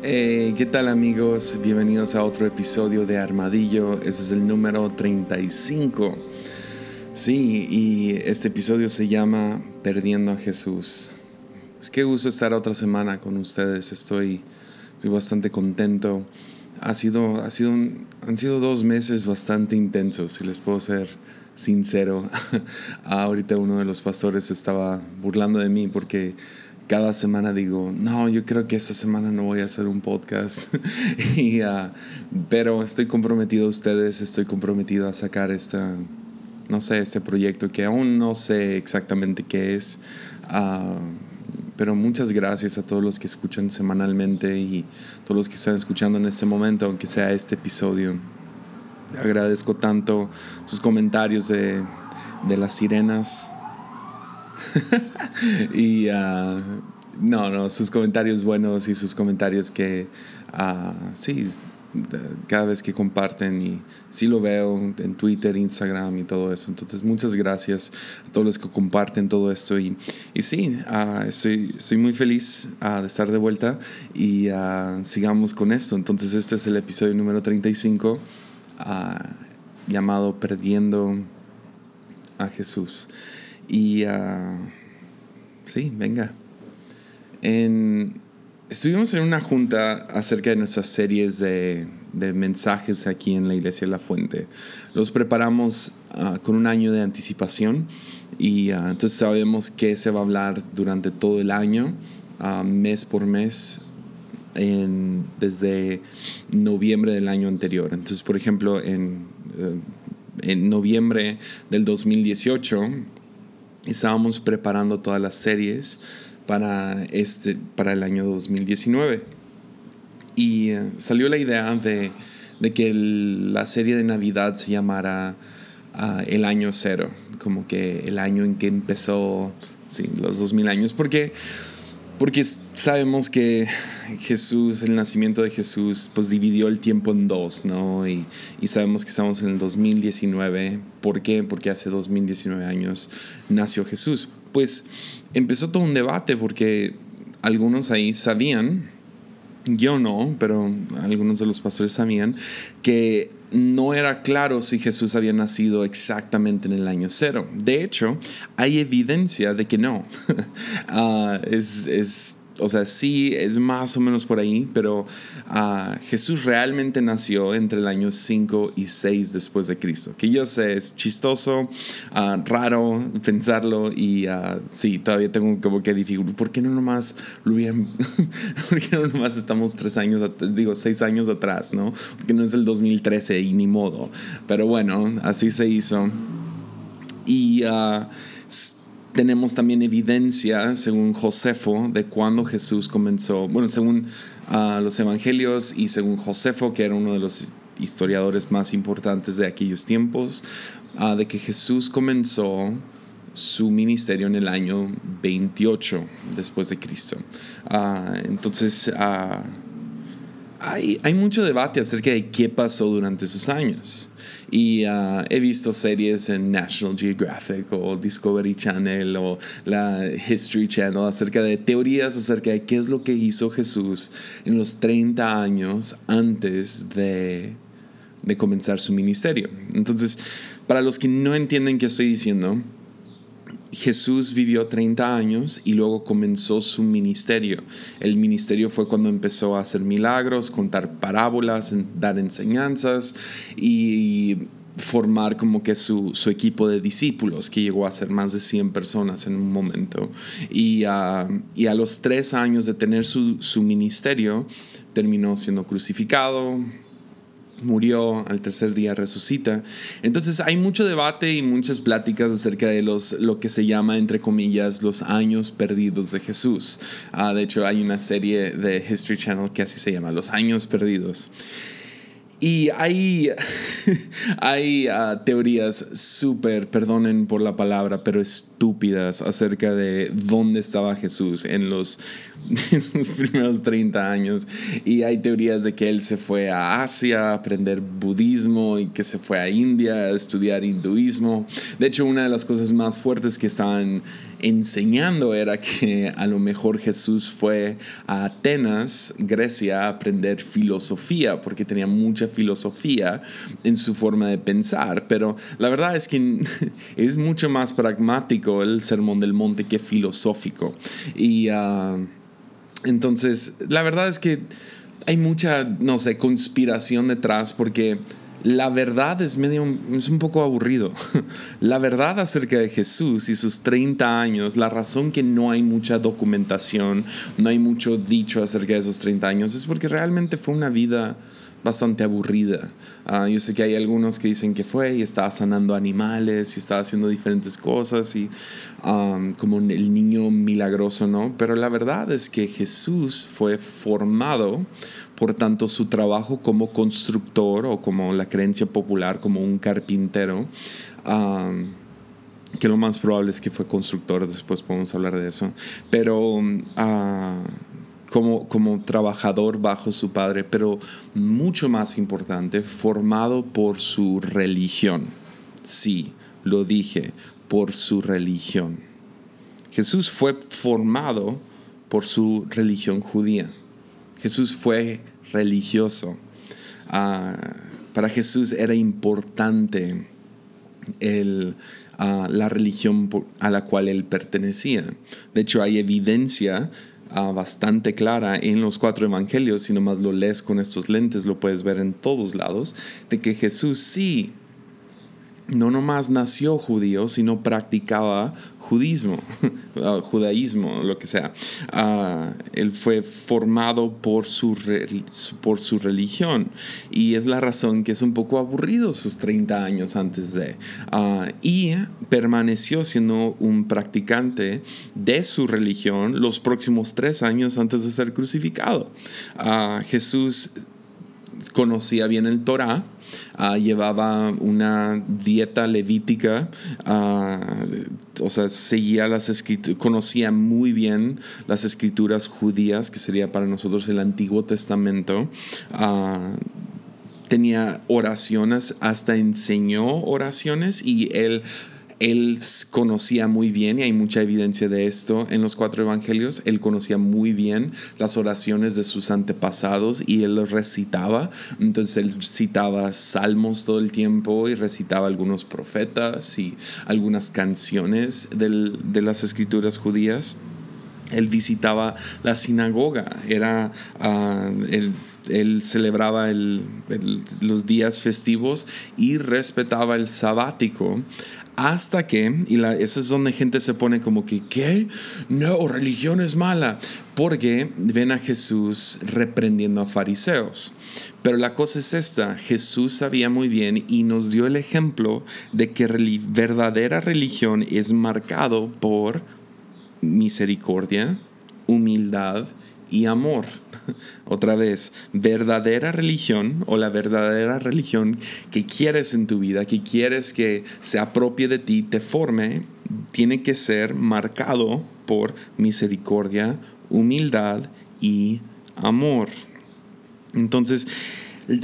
Eh, ¿Qué tal amigos? Bienvenidos a otro episodio de Armadillo. Ese es el número 35. Sí, y este episodio se llama Perdiendo a Jesús. Es que gusto estar otra semana con ustedes. Estoy, estoy bastante contento. Ha sido, ha sido han sido dos meses bastante intensos, si les puedo ser sincero. Ahorita uno de los pastores estaba burlando de mí porque cada semana digo, no, yo creo que esta semana no voy a hacer un podcast. y, uh, pero estoy comprometido a ustedes, estoy comprometido a sacar esta, no sé, este proyecto que aún no sé exactamente qué es. Uh, pero muchas gracias a todos los que escuchan semanalmente y todos los que están escuchando en este momento, aunque sea este episodio. Agradezco tanto sus comentarios de, de las sirenas y uh, no, no, sus comentarios buenos y sus comentarios que, uh, sí, cada vez que comparten y sí lo veo en Twitter, Instagram y todo eso. Entonces, muchas gracias a todos los que comparten todo esto. Y, y sí, uh, estoy, muy feliz de estar de vuelta y uh, sigamos con esto. Entonces, este es el episodio número 35 llamado Perdiendo a Jesús. Y uh, sí, venga. En, estuvimos en una junta acerca de nuestras series de, de, mensajes aquí en la Iglesia de la Fuente. Los preparamos uh, con un año de anticipación y uh, entonces sabemos qué se va a hablar durante todo el año, mes por mes. En, desde noviembre del año anterior. Entonces, por ejemplo, en, en noviembre del 2018 estábamos preparando todas las series para, este, para el año 2019. Y eh, salió la idea de, de que la serie de Navidad se llamara uh, El Año Cero, como que el año en que empezó sí, los 2000 años, porque porque sabemos que Jesús, el nacimiento de Jesús, pues dividió el tiempo en dos, ¿no? Y, y, sabemos que estamos en el 2019. ¿Por qué? Porque hace 2019 años nació Jesús. Pues empezó todo un debate porque algunos ahí sabían yo no, pero algunos de los pastores sabían que no era claro si Jesús había nacido exactamente en el año cero. De hecho, hay evidencia de que no. es, es o sea, sí es más o menos por ahí, pero uh, Jesús realmente nació entre el año 5 y 6 después de Cristo. Que yo sé, es chistoso, uh, raro pensarlo y uh, sí, todavía tengo como que dificultad. ¿Por qué no nomás lo hubieran, por qué no nomás estamos tres años, digo, seis años atrás, ¿no? Porque no es el 2013 y ni modo. Pero bueno, así se hizo. Y tenemos también evidencia, según Josefo, de cuando Jesús comenzó, bueno, según uh, los evangelios y según Josefo, que era uno de los historiadores más importantes de aquellos tiempos, uh, de que Jesús comenzó su ministerio en el año 28 después de Cristo. Uh, entonces, hay, hay mucho debate acerca de qué pasó durante esos años. Y uh, he visto series en National Geographic o Discovery Channel o la History Channel acerca de teorías acerca de qué es lo que hizo Jesús en los 30 años antes de, de comenzar su ministerio. Entonces, para los que no entienden qué estoy diciendo, Jesús vivió 30 años y luego comenzó su ministerio. El ministerio fue cuando empezó a hacer milagros, contar parábolas, dar enseñanzas y formar como que su, equipo de discípulos, que llegó a ser más de 100 personas en un momento. Y, a los tres años de tener su, su ministerio, terminó siendo crucificado, murió, al tercer día resucita. Entonces hay mucho debate y muchas pláticas acerca de los, lo que se llama, entre comillas, los años perdidos de Jesús. Ah, de hecho, hay una serie de History Channel que así se llama, Los años perdidos. Y hay, hay ah, teorías súper, perdonen por la palabra, pero estúpidas acerca de dónde estaba Jesús en, los, en sus primeros 30 años. Y hay teorías de que él se fue a Asia a aprender budismo y que se fue a India a estudiar hinduismo. De hecho, una de las cosas más fuertes que están enseñando era que a lo mejor Jesús fue a Atenas, Grecia, a aprender filosofía, porque tenía mucha filosofía en su forma de pensar. Pero la verdad es que es mucho más pragmático el Sermón del Monte que filosófico. Y ah, entonces, la verdad es que hay mucha, no sé, conspiración detrás porque la verdad es medio, es un poco aburrido. La verdad acerca de Jesús y sus 30 años, la razón que no hay mucha documentación, no hay mucho dicho acerca de esos 30 años, es porque realmente fue una vida bastante aburrida. Ah, yo sé que hay algunos que dicen que fue y estaba sanando animales y estaba haciendo diferentes cosas y como el niño milagroso, ¿no? Pero la verdad es que Jesús fue formado por tanto su trabajo como constructor o como la creencia popular como un carpintero. que lo más probable es que fue constructor, después podemos hablar de eso, pero uh, como, como trabajador bajo su padre, pero mucho más importante, formado por su religión. Sí, lo dije, por su religión. Jesús fue formado por su religión judía. Jesús fue religioso. Ah, para Jesús era importante el, ah, la religión a la cual él pertenecía. De hecho, hay evidencia Ah, bastante clara en los cuatro evangelios, si nomás lo lees con estos lentes, lo puedes ver en todos lados, de que Jesús sí, no nomás nació judío, sino practicaba judismo, ah, judaísmo, lo que sea. Ah, él fue formado por su, por su religión y es la razón que es un poco aburrido sus 30 años antes de. Ah, y permaneció siendo un practicante de su religión los próximos tres años antes de ser crucificado. Jesús conocía bien el Torah Ah, llevaba una dieta levítica, ah, o sea, seguía las escrituras, conocía muy bien las escrituras judías, que sería para nosotros el Antiguo Testamento. Ah, tenía oraciones, hasta enseñó oraciones y él él conocía muy bien, y hay mucha evidencia de esto en los cuatro evangelios, él conocía muy bien las oraciones de sus antepasados y él los recitaba. Entonces él citaba salmos todo el tiempo y recitaba algunos profetas y algunas canciones de las escrituras judías. Él visitaba la sinagoga, era ah, él celebraba los días festivos y respetaba el sabático hasta que, y la, esa es donde gente se pone como que, ¿qué? No, religión es mala, porque ven a Jesús reprendiendo a fariseos. Pero la cosa es esta, Jesús sabía muy bien y nos dio el ejemplo de que verdadera religión es marcado por misericordia, humildad y amor. Otra vez, verdadera religión o la verdadera religión que quieres en tu vida, que quieres que se apropie de ti, te forme, tiene que ser marcado por misericordia, humildad y amor. Entonces,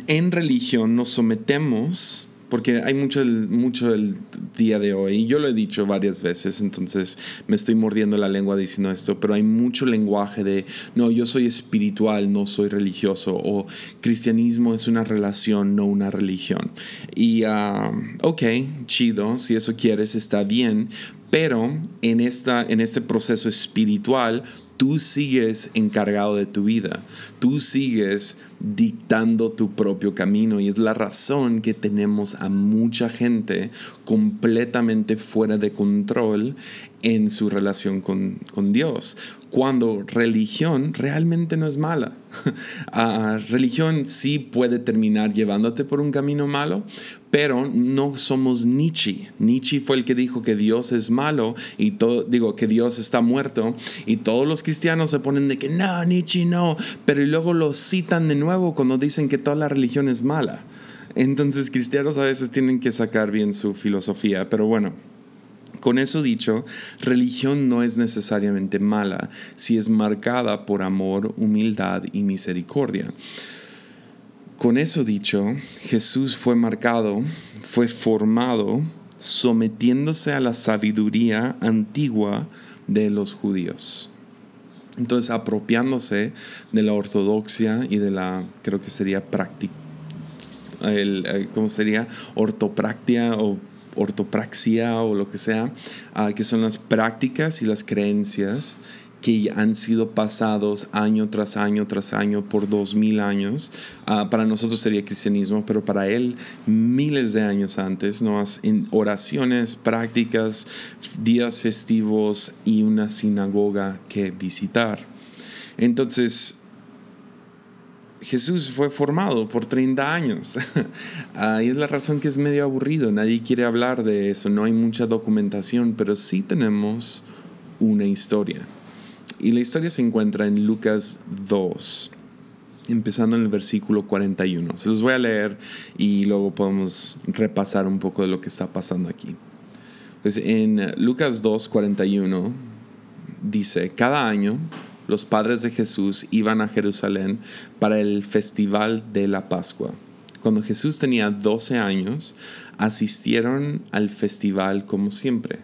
en religión nos sometemos porque hay mucho, mucho el día de hoy, y yo lo he dicho varias veces, entonces me estoy mordiendo la lengua diciendo esto, pero hay mucho lenguaje de, no, yo soy espiritual, no soy religioso, o cristianismo es una relación, no una religión. Y, uh, ok, chido, si eso quieres, está bien, pero en, esta, en este proceso espiritual tú sigues encargado de tu vida, tú sigues dictando tu propio camino y es la razón que tenemos a mucha gente completamente fuera de control en su relación con, Dios, cuando religión realmente no es mala. Ah, religión sí puede terminar llevándote por un camino malo, pero no somos Nietzsche. Nietzsche fue el que dijo que Dios es malo y todo, digo que Dios está muerto y todos los cristianos se ponen de que no, Nietzsche no, pero luego lo citan de nuevo cuando dicen que toda la religión es mala. Entonces cristianos a veces tienen que sacar bien su filosofía, pero bueno. Con eso dicho, religión no es necesariamente mala si es marcada por amor, humildad y misericordia. Con eso dicho, Jesús fue marcado, fue formado sometiéndose a la sabiduría antigua de los judíos. Entonces, apropiándose de la ortodoxia y de la, creo que sería práctica, eh, ¿cómo sería? Ortopractia o ortopraxia o lo que sea, ah, que son las prácticas y las creencias que han sido pasados año tras año tras año por dos mil años. Ah, para nosotros sería cristianismo, pero para él miles de años antes, ¿no? en oraciones, prácticas, días festivos y una sinagoga que visitar. Entonces, Jesús fue formado por 30 años. Ahí es la razón que es medio aburrido. Nadie quiere hablar de eso. No hay mucha documentación, pero sí tenemos una historia. Y la historia se encuentra en Lucas 2, empezando en el versículo 41. Se los voy a leer y luego podemos repasar un poco de lo que está pasando aquí. Pues en Lucas 2, 41 dice, cada año los padres de Jesús iban a Jerusalén para el festival de la Pascua. Cuando Jesús tenía 12 años, asistieron al festival como siempre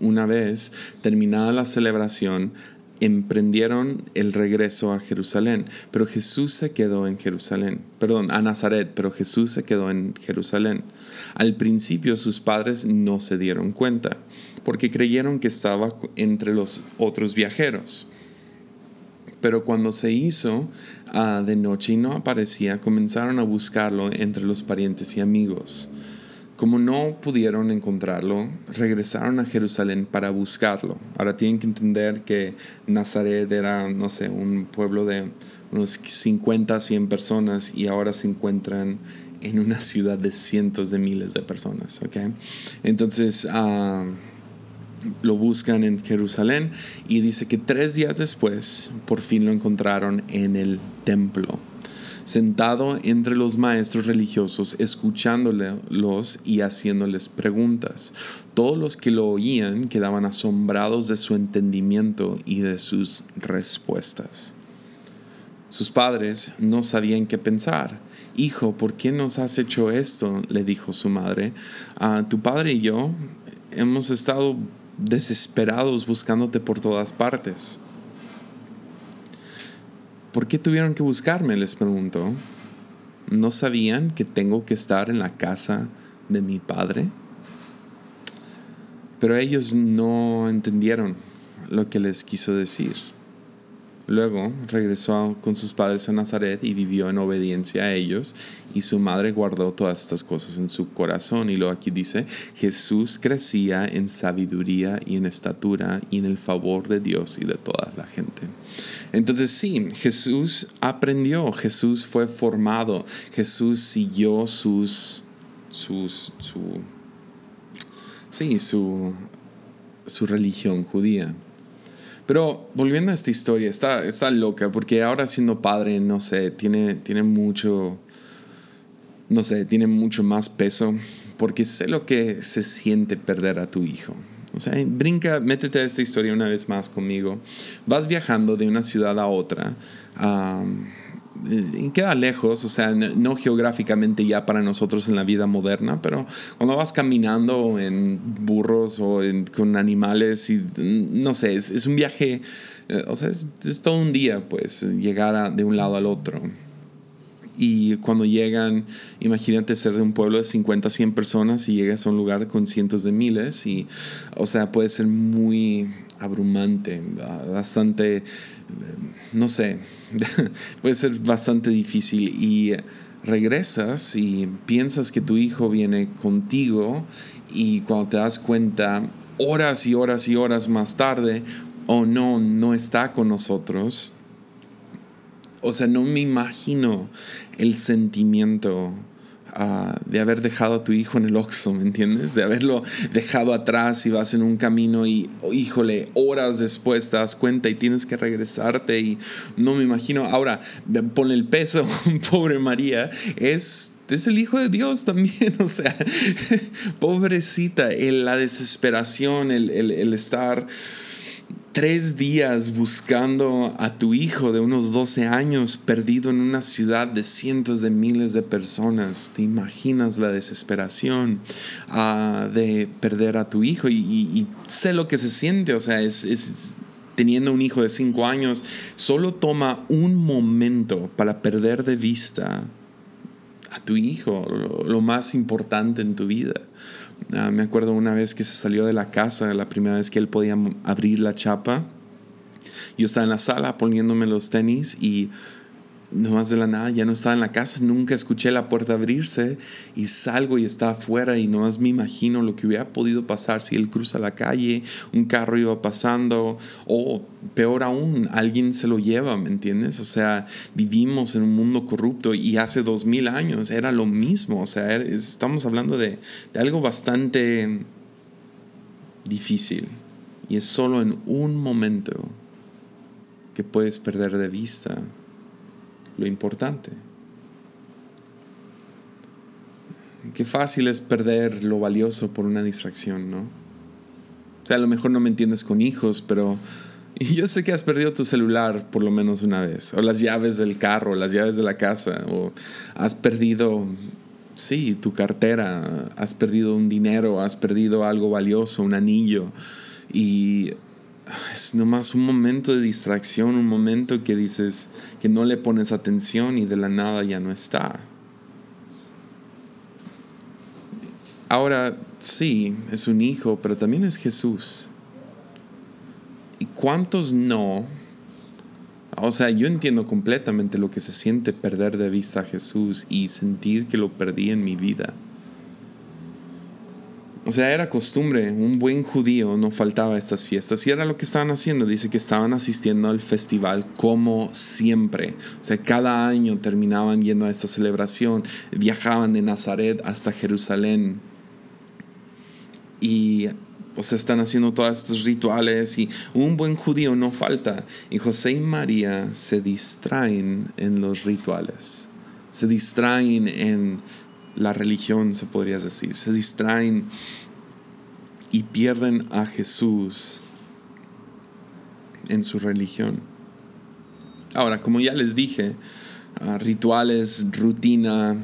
una vez terminada la celebración, emprendieron el regreso a Jerusalén, pero Jesús se quedó en Jerusalén, perdón, a Nazaret, pero Jesús se quedó en Jerusalén. Al principio sus padres no se dieron cuenta, porque creyeron que estaba entre los otros viajeros. Pero cuando se hizo ah, de noche y no aparecía, comenzaron a buscarlo entre los parientes y amigos. Como no pudieron encontrarlo, regresaron a Jerusalén para buscarlo. Ahora tienen que entender que Nazaret era, no sé, un pueblo de unos 50, 100 personas y ahora se encuentran en una ciudad de cientos de miles de personas. Entonces ah, lo buscan en Jerusalén y dice que tres días después por fin lo encontraron en el templo sentado entre los maestros religiosos, escuchándolos y haciéndoles preguntas. Todos los que lo oían quedaban asombrados de su entendimiento y de sus respuestas. Sus padres no sabían qué pensar. Hijo, ¿por qué nos has hecho esto? le dijo su madre. Ah, tu padre y yo hemos estado desesperados buscándote por todas partes. ¿Por qué tuvieron que buscarme? les preguntó. ¿No sabían que tengo que estar en la casa de mi padre? Pero ellos no entendieron lo que les quiso decir. Luego regresó con sus padres a Nazaret y vivió en obediencia a ellos y su madre guardó todas estas cosas en su corazón. Y luego aquí dice, Jesús crecía en sabiduría y en estatura y en el favor de Dios y de toda la gente. Entonces sí, Jesús aprendió, Jesús fue formado, Jesús siguió sus, sus, su, sí, su, su religión judía. Pero volviendo a esta historia, está, está loca, porque ahora siendo padre, no sé, tiene, tiene mucho, no sé, tiene mucho más peso, porque sé lo que se siente perder a tu hijo. O sea, brinca, métete a esta historia una vez más conmigo. Vas viajando de una ciudad a otra y queda lejos, o sea, no geográficamente ya para nosotros en la vida moderna, pero cuando vas caminando en burros o con animales y no sé, es, un viaje, eh, o sea, es, todo un día, pues, llegar de un lado al otro. Y cuando llegan, imagínate ser de un pueblo de 50, 100 personas y llegas a un lugar con cientos de miles y, o sea, puede ser muy abrumante, bastante, no sé, puede ser bastante difícil y regresas y piensas que tu hijo viene contigo y cuando te das cuenta horas y horas y horas más tarde, o oh no, no está con nosotros. O sea, no me imagino el sentimiento de haber dejado a tu hijo en el Oxxo, ¿me entiendes? De haberlo dejado atrás y vas en un camino y, oh, híjole, horas después te das cuenta y tienes que regresarte y no me imagino. Ahora, pon el peso, pobre María, es, es el Hijo de Dios también, o sea, pobrecita, la desesperación, el, el, el estar tres días buscando a tu hijo de unos 12 años perdido en una ciudad de cientos de miles de personas. ¿Te imaginas la desesperación ah, de perder a tu hijo? Y, sé lo que se siente, o sea, es, teniendo un hijo de cinco años, solo toma un momento para perder de vista a tu hijo, lo, más importante en tu vida. Ah, me acuerdo una vez que se salió de la casa, la primera vez que él podía abrir la chapa. Yo estaba en la sala poniéndome los tenis y más de la nada, ya no estaba en la casa, nunca escuché la puerta abrirse y salgo y está afuera y nomás me imagino lo que hubiera podido pasar si él cruza la calle, un carro iba pasando o peor aún, alguien se lo lleva, ¿me entiendes? O sea, vivimos en un mundo corrupto y hace dos mil años era lo mismo, o sea, estamos hablando de, de algo bastante difícil y es solo en un momento que puedes perder de vista lo importante. Qué fácil es perder lo valioso por una distracción, ¿no? O sea, a lo mejor no me entiendes con hijos, pero yo sé que has perdido tu celular por lo menos una vez, o las llaves del carro, las llaves de la casa, o has perdido, sí, tu cartera, has perdido un dinero, has perdido algo valioso, un anillo, y es nomás un momento de distracción, un momento que dices que no le pones atención y de la nada ya no está. Ahora sí, es un hijo, pero también es Jesús. ¿Y cuántos no? O sea, yo entiendo completamente lo que se siente perder de vista a Jesús y sentir que lo perdí en mi vida. O sea, era costumbre, un buen judío no faltaba a estas fiestas y era lo que estaban haciendo. Dice que estaban asistiendo al festival como siempre. O sea, cada año terminaban yendo a esta celebración, viajaban de Nazaret hasta Jerusalén. Y o sea, están haciendo todos estos rituales y un buen judío no falta. Y José y María se distraen en los rituales, se distraen en la religión, se podría decir. Se distraen y pierden a Jesús en su religión. Ahora, como ya les dije, ah, rituales, rutina,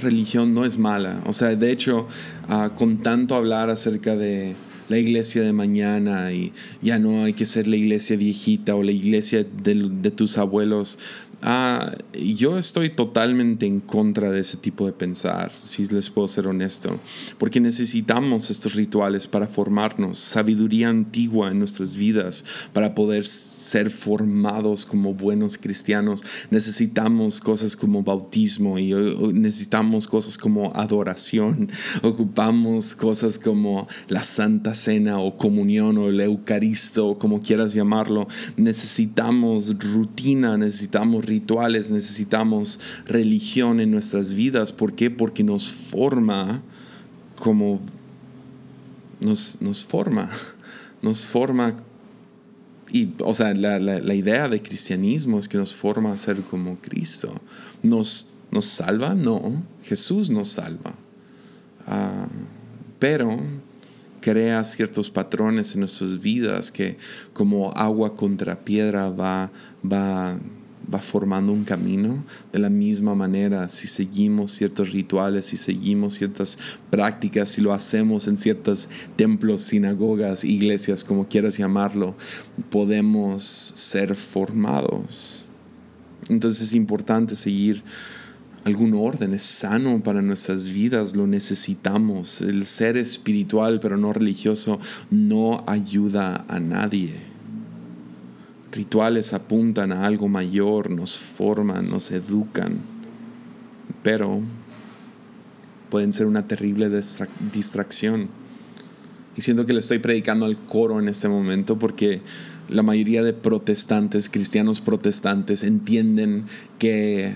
religión no es mala. O sea, de hecho, ah, con tanto hablar acerca de la iglesia de mañana y ya no hay que ser la iglesia viejita o la iglesia de, de tus abuelos, Ah, yo estoy totalmente en contra de ese tipo de pensar, si les puedo ser honesto, porque necesitamos estos rituales para formarnos, sabiduría antigua en nuestras vidas, para poder ser formados como buenos cristianos. Necesitamos cosas como bautismo y necesitamos cosas como adoración, ocupamos cosas como la Santa Cena o comunión o el Eucaristo, como quieras llamarlo. Necesitamos rutina, necesitamos rituales, necesitamos religión en nuestras vidas. ¿Por qué? Porque nos forma como... Nos, nos forma, nos forma y, o sea, la, la, idea de cristianismo es que nos forma a ser como Cristo. ¿Nos, nos salva? No, Jesús nos salva. Ah, pero crea ciertos patrones en nuestras vidas que como agua contra piedra va, va va formando un camino. De la misma manera, si seguimos ciertos rituales, si seguimos ciertas prácticas, si lo hacemos en ciertos templos, sinagogas, iglesias, como quieras llamarlo, podemos ser formados. Entonces es importante seguir algún orden, es sano para nuestras vidas, lo necesitamos. El ser espiritual pero no religioso no ayuda a nadie. Rituales apuntan a algo mayor, nos forman, nos educan, pero pueden ser una terrible distracción. Y siento que le estoy predicando al coro en este momento porque la mayoría de protestantes, cristianos protestantes, entienden que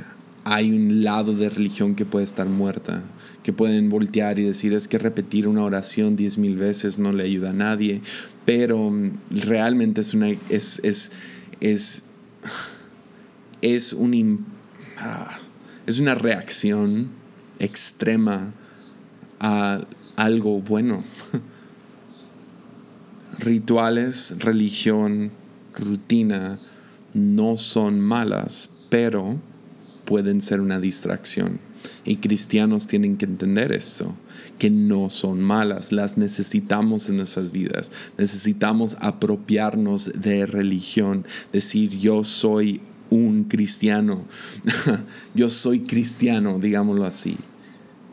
hay un lado de religión que puede estar muerta, que pueden voltear y decir es que repetir una oración diez mil veces no le ayuda a nadie, pero realmente es una, es, es, es, es, un, ah, es una reacción extrema a algo bueno. rituales, religión, rutina no son malas, pero pueden ser una distracción. Y cristianos tienen que entender eso, que no son malas, las necesitamos en nuestras vidas. Necesitamos apropiarnos de religión, decir yo soy un cristiano, yo soy cristiano, digámoslo así,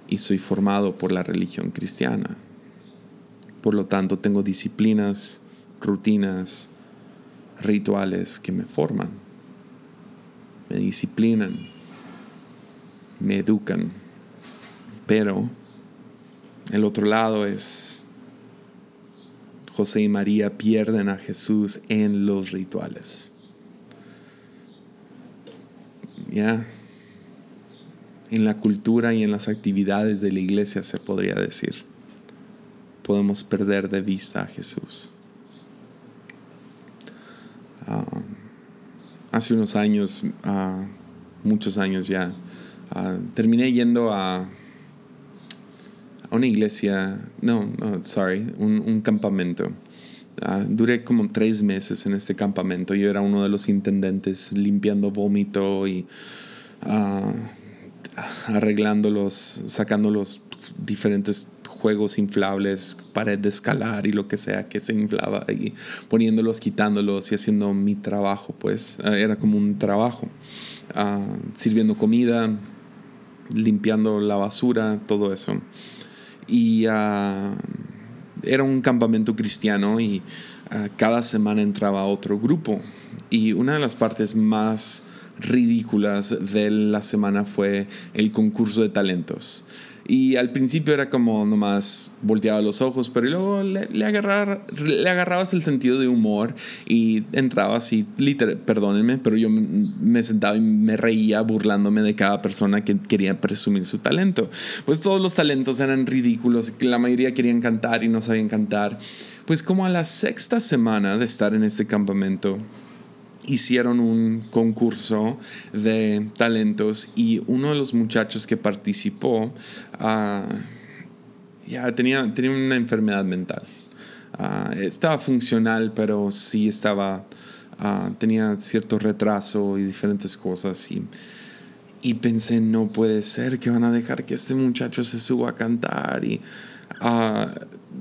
y soy formado por la religión cristiana. Por lo tanto, tengo disciplinas, rutinas, rituales que me forman, me disciplinan, me educan. Pero el otro lado es José y María pierden a Jesús en los rituales. Ya. En la cultura y en las actividades de la iglesia se podría decir. Podemos perder de vista a Jesús. Ah, hace unos años, uh, muchos años ya, uh, terminé yendo a, una iglesia, no, sorry, un, campamento. duré como tres meses en este campamento. Yo era uno de los intendentes limpiando vómito y arreglándolos, sacando los diferentes juegos inflables, pared de escalar y lo que sea que se inflaba y poniéndolos, quitándolos y haciendo mi trabajo, pues era como un trabajo, ah, sirviendo comida, limpiando la basura, todo eso. Y ah, era un campamento cristiano y ah, cada semana entraba otro grupo. Y una de las partes más ridículas de la semana fue el concurso de talentos. Y al principio era como nomás volteaba los ojos, pero luego le, le, le agarrabas el sentido de humor y entrabas y, literal, perdónenme, pero yo me sentaba y me reía burlándome de cada persona que quería presumir su talento. Pues todos los talentos eran ridículos, la mayoría querían cantar y no sabían cantar. Pues como a la sexta semana de estar en este campamento, hicieron un concurso de talentos y uno de los muchachos que participó ah, ya tenía, tenía una enfermedad mental. Ah, estaba funcional, pero sí estaba, ah, tenía cierto retraso y diferentes cosas. Y, y pensé, no puede ser que van a dejar que este muchacho se suba a cantar. Y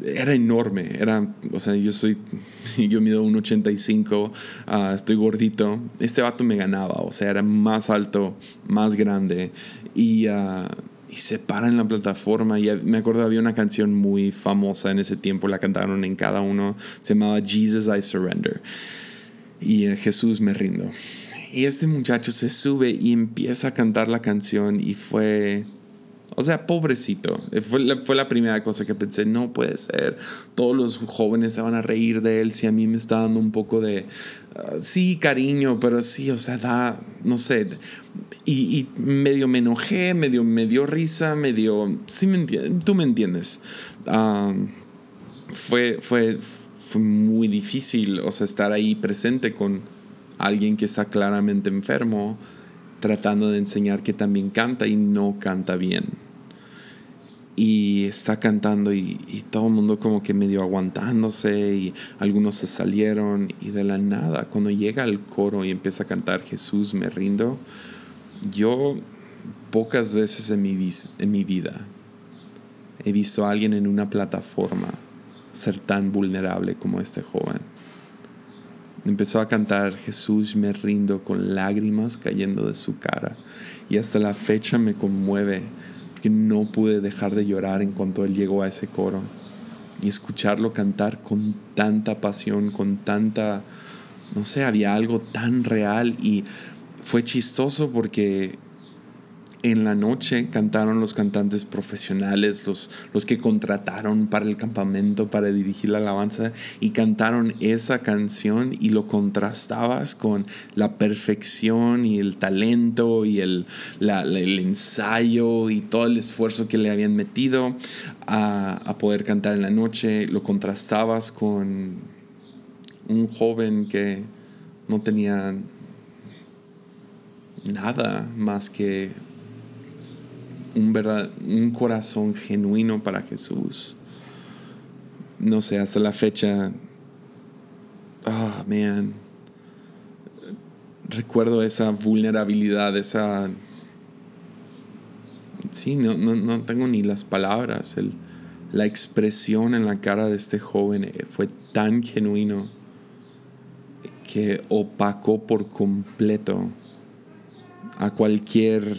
era enorme. Era, o sea, yo soy, yo mido 1,85, uh, estoy gordito. Este vato me ganaba, o sea, era más alto, más grande. Y, uh, y se para en la plataforma. Y me acuerdo, había una canción muy famosa en ese tiempo, la cantaron en cada uno. Se llamaba Jesus I Surrender. Y uh, Jesús me rindo. Y este muchacho se sube y empieza a cantar la canción y fue o sea, pobrecito. Fue la, fue la, primera cosa que pensé, no puede ser. Todos los jóvenes se van a reír de él si a mí me está dando un poco de, uh, sí, cariño, pero sí, o sea, da, no sé. Y, medio me enojé, medio me dio risa, medio, sí, me tú me entiendes. Fue, fue, fue muy difícil, o sea, estar ahí presente con alguien que está claramente enfermo tratando de enseñar que también canta y no canta bien. Y está cantando y, todo el mundo como que medio aguantándose y algunos se salieron y de la nada, cuando llega al coro y empieza a cantar Jesús me rindo, yo pocas veces en mi, en mi vida he visto a alguien en una plataforma ser tan vulnerable como este joven. Empezó a cantar Jesús me rindo con lágrimas cayendo de su cara y hasta la fecha me conmueve porque no pude dejar de llorar en cuanto él llegó a ese coro y escucharlo cantar con tanta pasión, con tanta, no sé, había algo tan real y fue chistoso porque en la noche cantaron los cantantes profesionales, los, los que contrataron para el campamento, para dirigir la alabanza, y cantaron esa canción y lo contrastabas con la perfección y el talento y el, el ensayo y todo el esfuerzo que le habían metido a, a poder cantar en la noche, lo contrastabas con un joven que no tenía nada más que un, verdad, un corazón genuino para Jesús. No sé, hasta la fecha ah, man, recuerdo esa vulnerabilidad, esa... Sí, no, no, tengo ni las palabras. El, la expresión en la cara de este joven fue tan genuino que opacó por completo a cualquier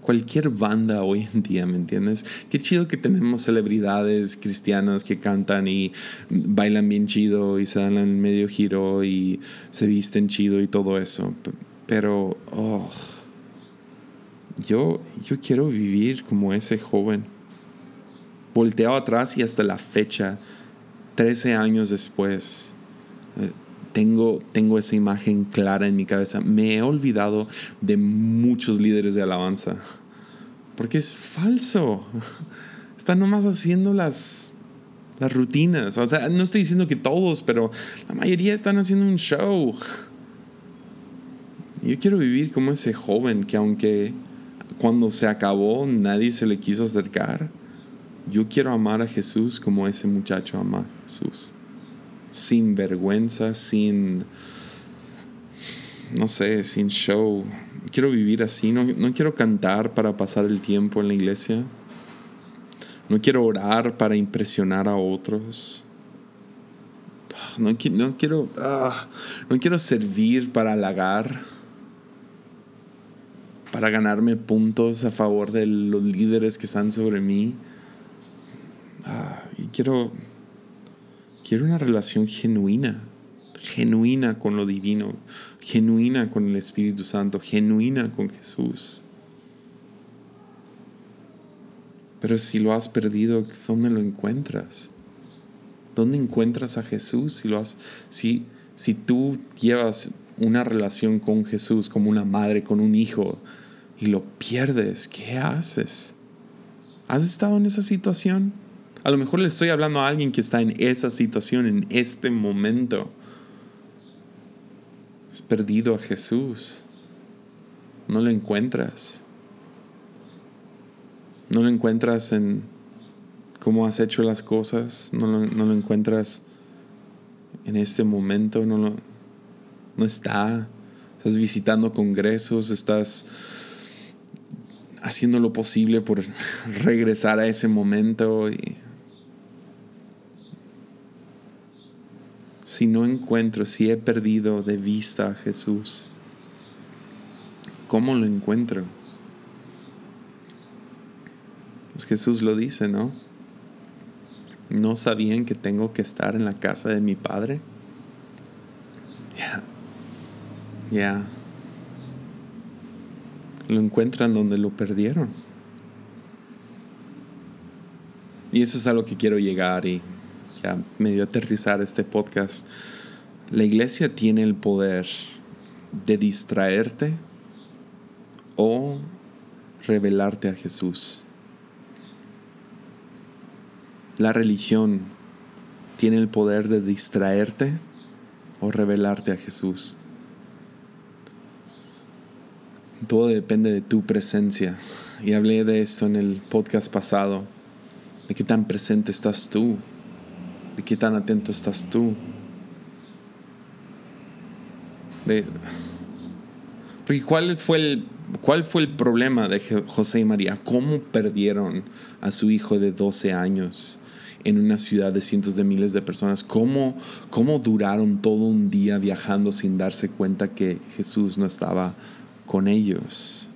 cualquier banda hoy en día, ¿me entiendes? Qué chido que tenemos celebridades cristianas que cantan y bailan bien chido y se dan el medio giro y se visten chido y todo eso. Pero, oh, yo, yo quiero vivir como ese joven. Volteo atrás y hasta la fecha, 13 años después, eh, tengo, tengo esa imagen clara en mi cabeza. Me he olvidado de muchos líderes de alabanza. Porque es falso. Están nomás haciendo las, las rutinas. O sea, no estoy diciendo que todos, pero la mayoría están haciendo un show. Yo quiero vivir como ese joven que aunque cuando se acabó nadie se le quiso acercar, yo quiero amar a Jesús como ese muchacho ama a Jesús sin vergüenza, sin, no sé, sin show. Quiero vivir así, no, quiero cantar para pasar el tiempo en la iglesia. No quiero orar para impresionar a otros. No, no quiero, ah, no quiero servir para halagar, para ganarme puntos a favor de los líderes que están sobre mí. Ah, y quiero Quiero una relación genuina, genuina con lo divino, genuina con el Espíritu Santo, genuina con Jesús. Pero si lo has perdido, ¿dónde lo encuentras? ¿Dónde encuentras a Jesús? Si, lo has, si, si tú llevas una relación con Jesús como una madre con un hijo y lo pierdes, ¿qué haces? ¿Has estado en esa situación? A lo mejor le estoy hablando a alguien que está en esa situación en este momento. Has perdido a Jesús. No lo encuentras. No lo encuentras en cómo has hecho las cosas. No lo, encuentras en este momento. No, lo, no está. Estás visitando congresos. Estás haciendo lo posible por regresar a ese momento y si no encuentro, si he perdido de vista a Jesús? ¿Cómo lo encuentro? Pues Jesús lo dice, ¿no? ¿No sabían que tengo que estar en la casa de mi Padre? Ya. Ya. Lo encuentran donde lo perdieron. Y eso es a lo que quiero llegar y medio aterrizar este podcast, la iglesia tiene el poder de distraerte o revelarte a Jesús. La religión tiene el poder de distraerte o revelarte a Jesús. Todo depende de tu presencia. Y hablé de esto en el podcast pasado, de qué tan presente estás tú de qué tan atento estás tú. De, ¿cuál fue, el, ¿cuál fue el problema de José y María? ¿Cómo perdieron a su hijo de 12 años en una ciudad de cientos de miles de personas? ¿Cómo, ¿Cómo duraron todo un día viajando sin darse cuenta que Jesús no estaba con ellos?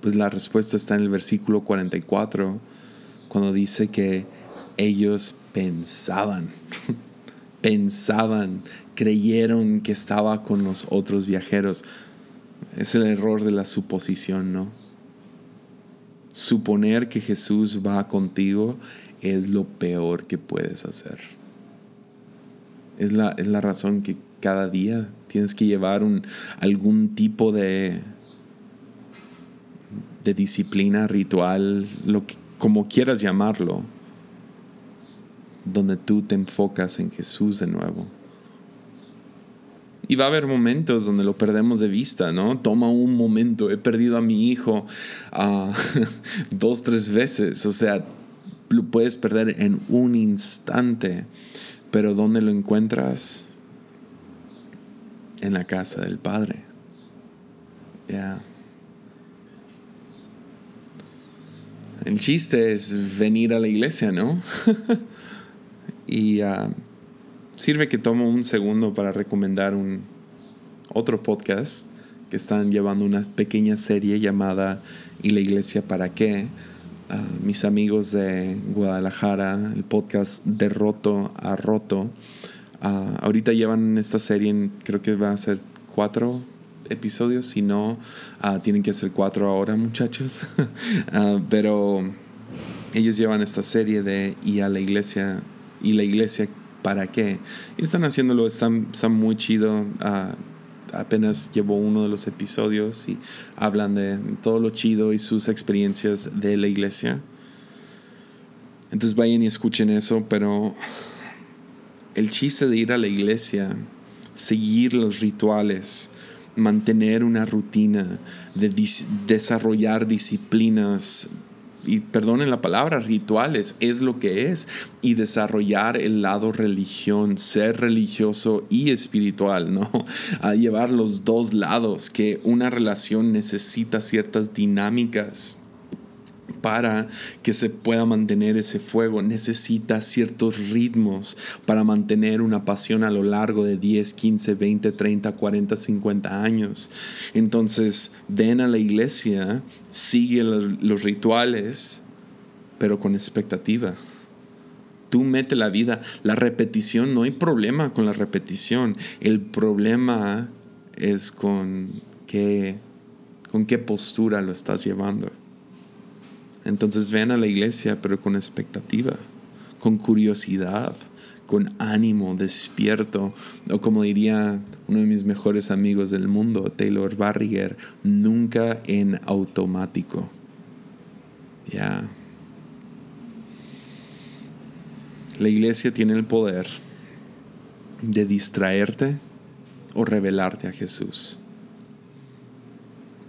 Pues la respuesta está en el versículo 44, cuando dice que ellos pensaban, pensaban, creyeron que estaba con los otros viajeros. Es el error de la suposición, ¿no? Suponer que Jesús va contigo es lo peor que puedes hacer. Es la, es la razón que cada día tienes que llevar un, algún tipo de, de disciplina, ritual, lo que, como quieras llamarlo donde tú te enfocas en Jesús de nuevo. Y va a haber momentos donde lo perdemos de vista, ¿no? Toma un momento, he perdido a mi hijo uh, dos, tres veces, o sea, lo puedes perder en un instante. Pero ¿dónde lo encuentras? En la casa del Padre. Ya. El chiste es venir a la iglesia, ¿no? y ah, sirve que tomo un segundo para recomendar un otro podcast que están llevando una pequeña serie llamada ¿Y la iglesia para qué? mis amigos de Guadalajara, el podcast de Roto a Roto. Ah, ahorita llevan esta serie, en, creo que va a ser cuatro episodios, si no, ah, tienen que hacer cuatro ahora, muchachos. Ah, pero ellos llevan esta serie de y a la iglesia, y la iglesia, ¿para qué? Y están haciéndolo, están, están muy chido apenas llevó uno de los episodios y hablan de todo lo chido y sus experiencias de la iglesia. Entonces vayan y escuchen eso, pero el chiste de ir a la iglesia, seguir los rituales, mantener una rutina, de desarrollar disciplinas y perdonen la palabra, rituales, es lo que es, y desarrollar el lado religión, ser religioso y espiritual, ¿no? A llevar los dos lados, que una relación necesita ciertas dinámicas para que se pueda mantener ese fuego. Necesita ciertos ritmos para mantener una pasión a lo largo de 10, 15, 20, 30, 40, 50 años. Entonces, ven a la iglesia, sigue los, rituales, pero con expectativa tú mete la vida. La repetición, no hay problema con la repetición. El problema es con qué, con qué postura lo estás llevando. Entonces ven a la iglesia, pero con expectativa, con curiosidad, con ánimo, despierto, o como diría uno de mis mejores amigos del mundo, Taylor Barriger, nunca en automático. Ya. La iglesia tiene el poder de distraerte o revelarte a Jesús.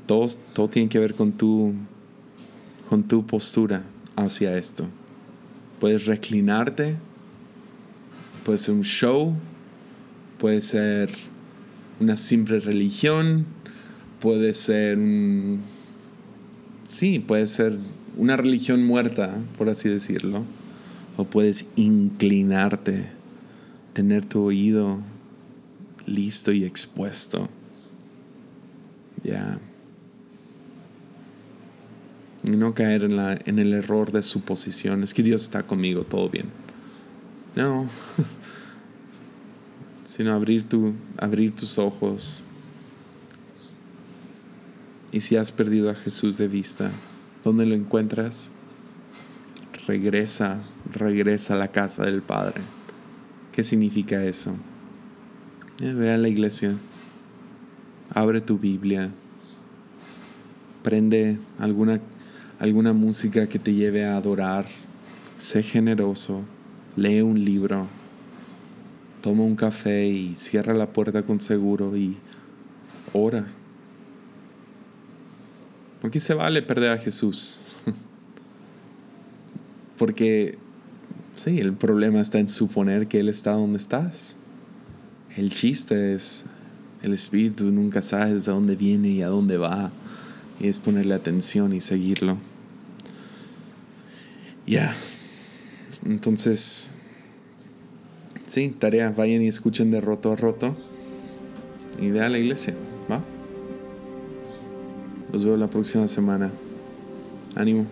Todo, todo tiene que ver con tu con tu postura hacia esto. Puedes reclinarte, puede ser un show, puede ser una simple religión, puede ser un... Sí, puede ser una religión muerta, por así decirlo. O puedes inclinarte, tener tu oído listo y expuesto. Ya y no caer en, la, en el error de suposición. Es que Dios está conmigo, todo bien. No, sino abrir, tu, abrir tus ojos. Y si has perdido a Jesús de vista, ¿dónde lo encuentras? Regresa, regresa a la casa del Padre. ¿Qué significa eso? ve a la iglesia, abre tu Biblia, prende alguna alguna música que te lleve a adorar. Sé generoso, lee un libro, toma un café y cierra la puerta con seguro y ora. Porque se vale perder a Jesús. Porque, sí, el problema está en suponer que Él está donde estás. El chiste es, el Espíritu nunca sabes de dónde viene y a dónde va. Y es ponerle atención y seguirlo. Ya. Entonces, sí, tarea, vayan y escuchen de roto a roto. Y ve a la iglesia, ¿va? Los veo la próxima semana. Ánimo.